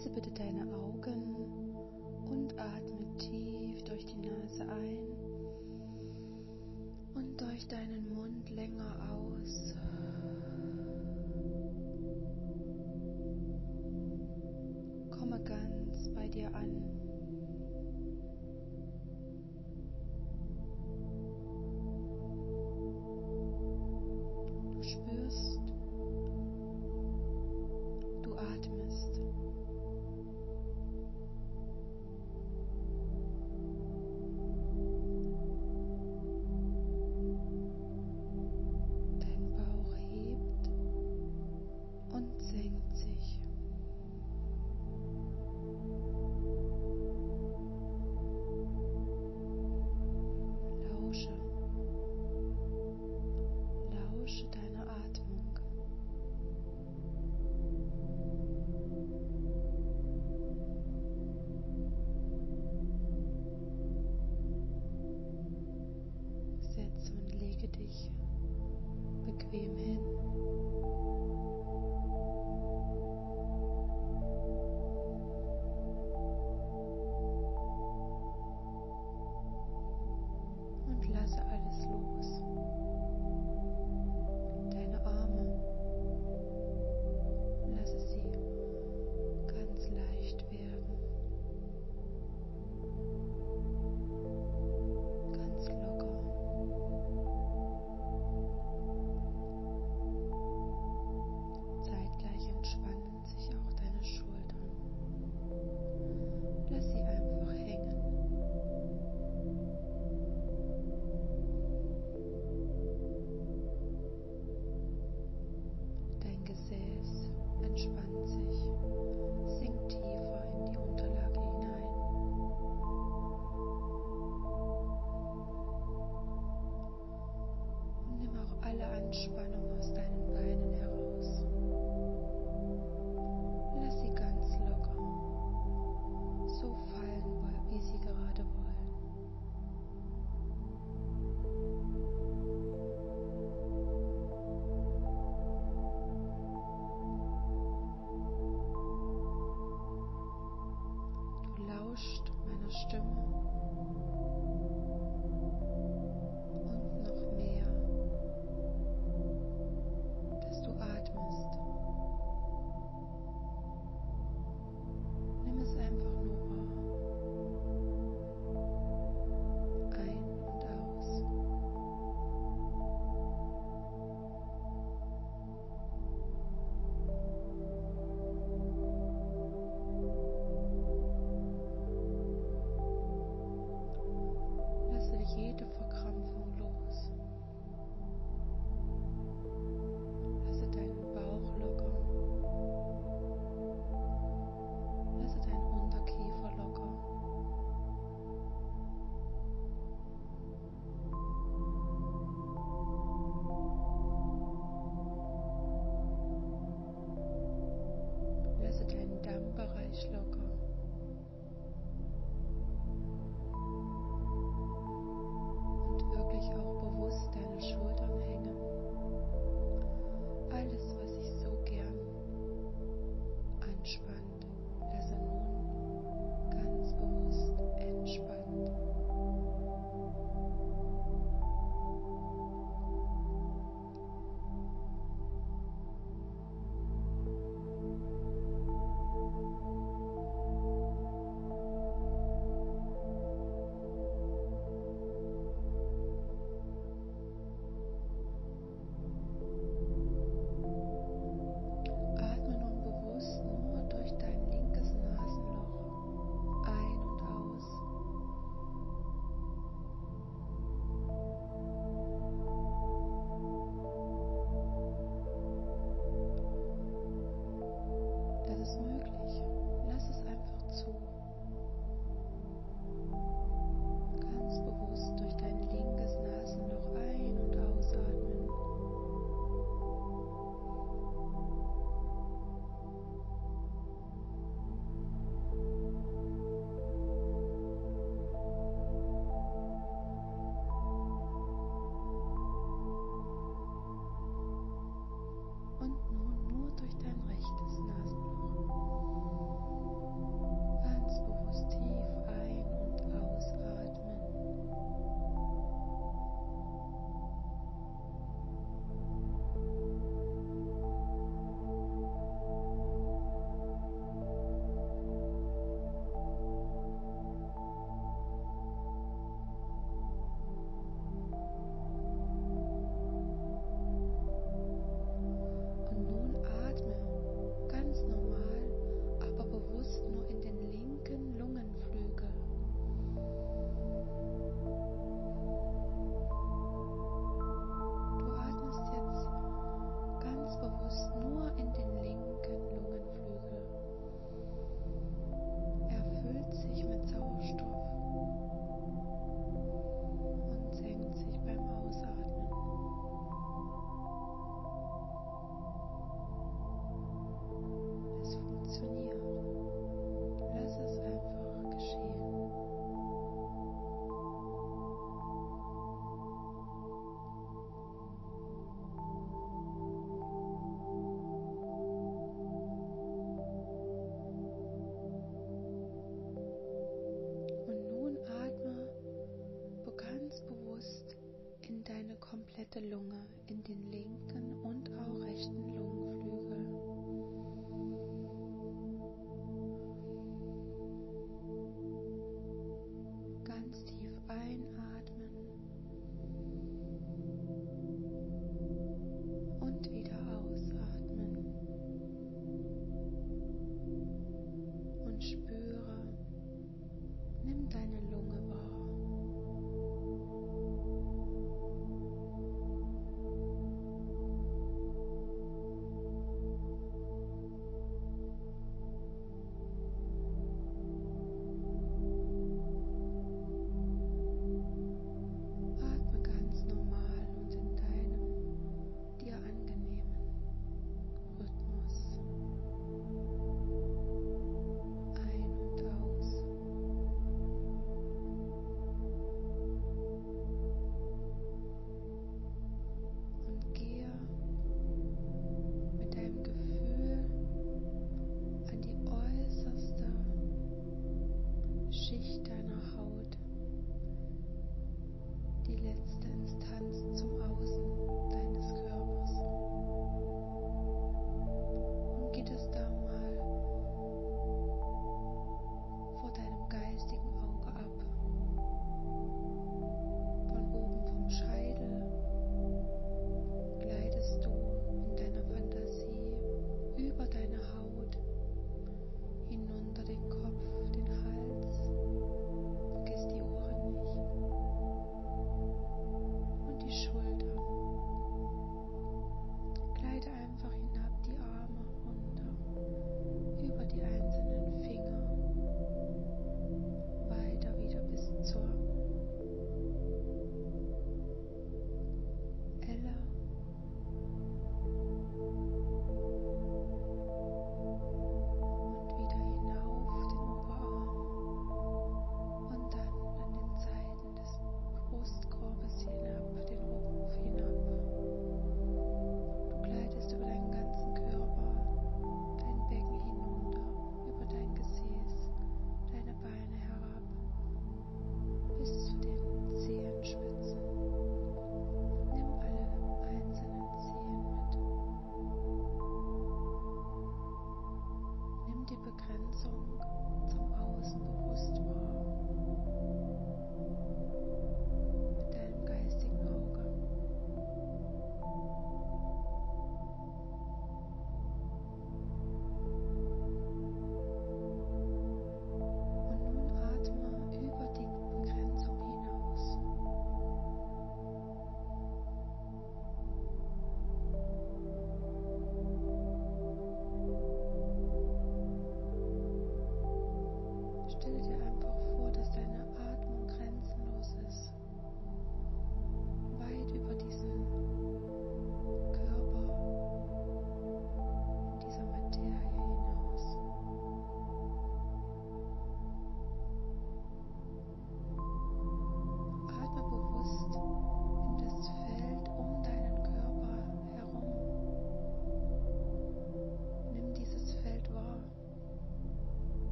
Schließe bitte deine Augen und atme tief durch die Nase ein und durch deinen Mund länger aus. Komme ganz bei dir an. 一番。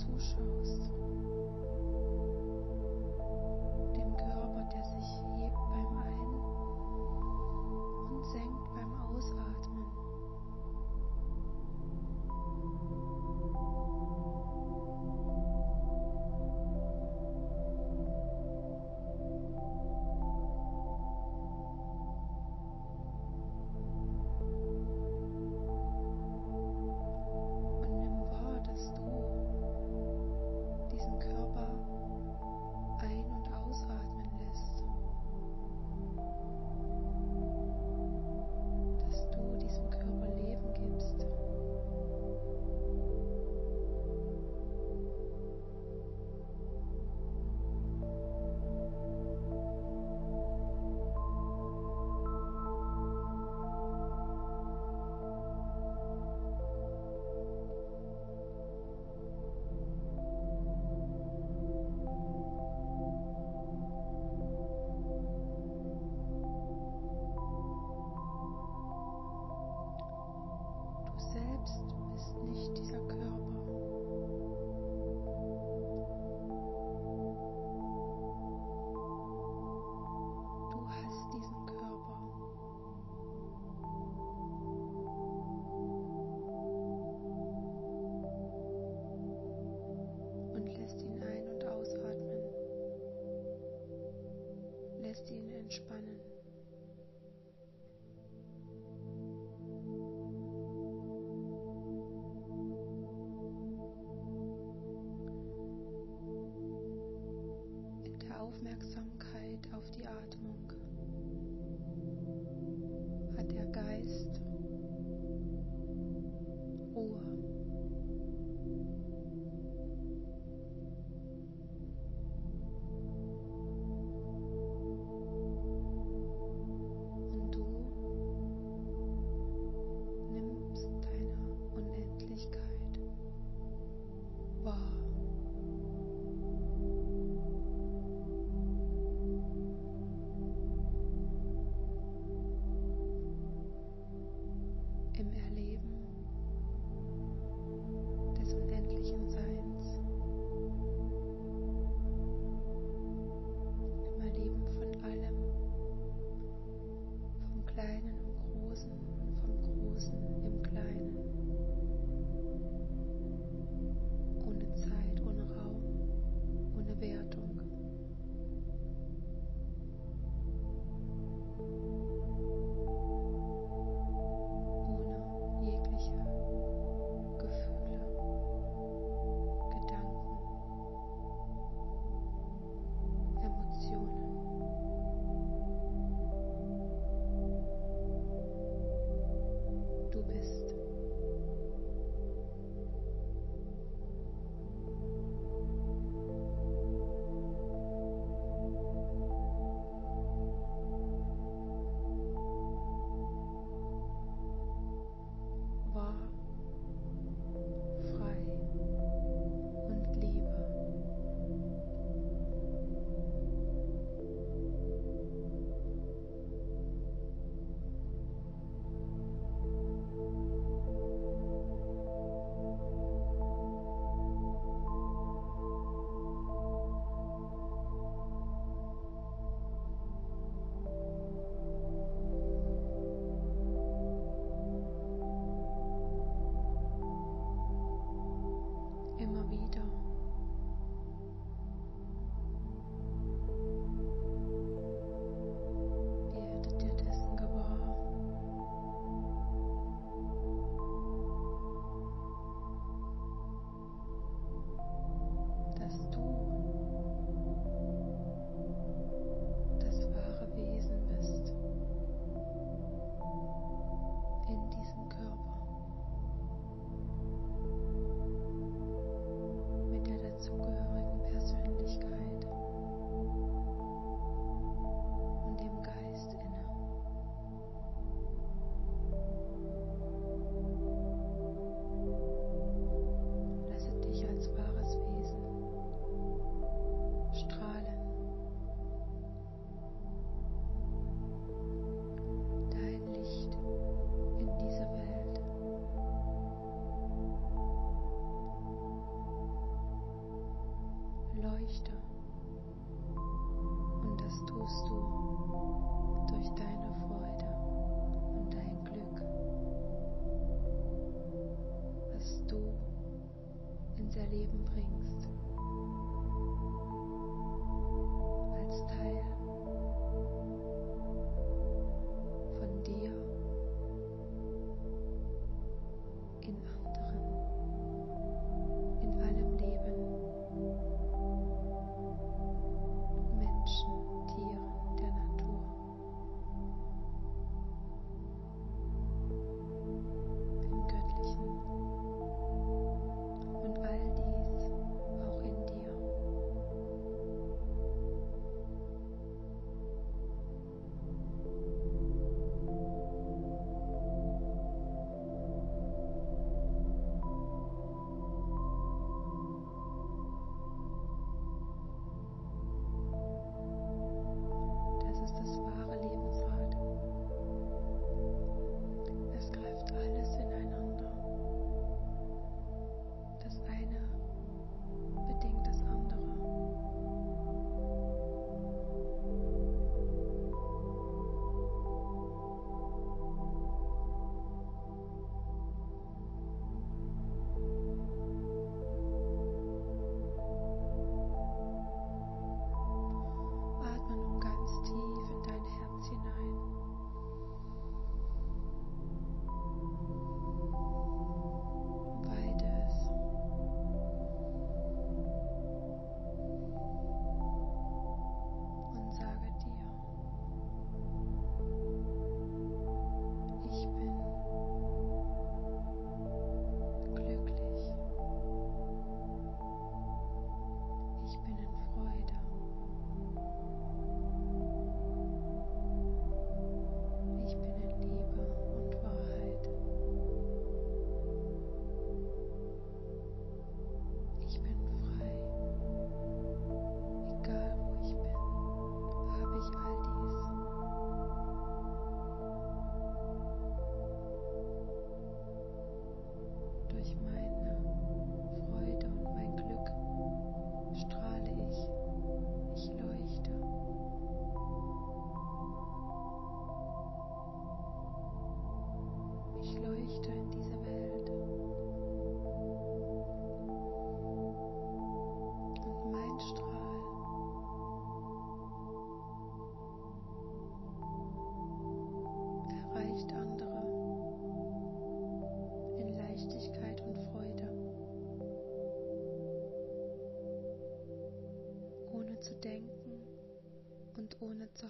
слушалась. lässt ihn entspannen. Mit der Aufmerksamkeit auf die Atmung.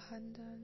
憾的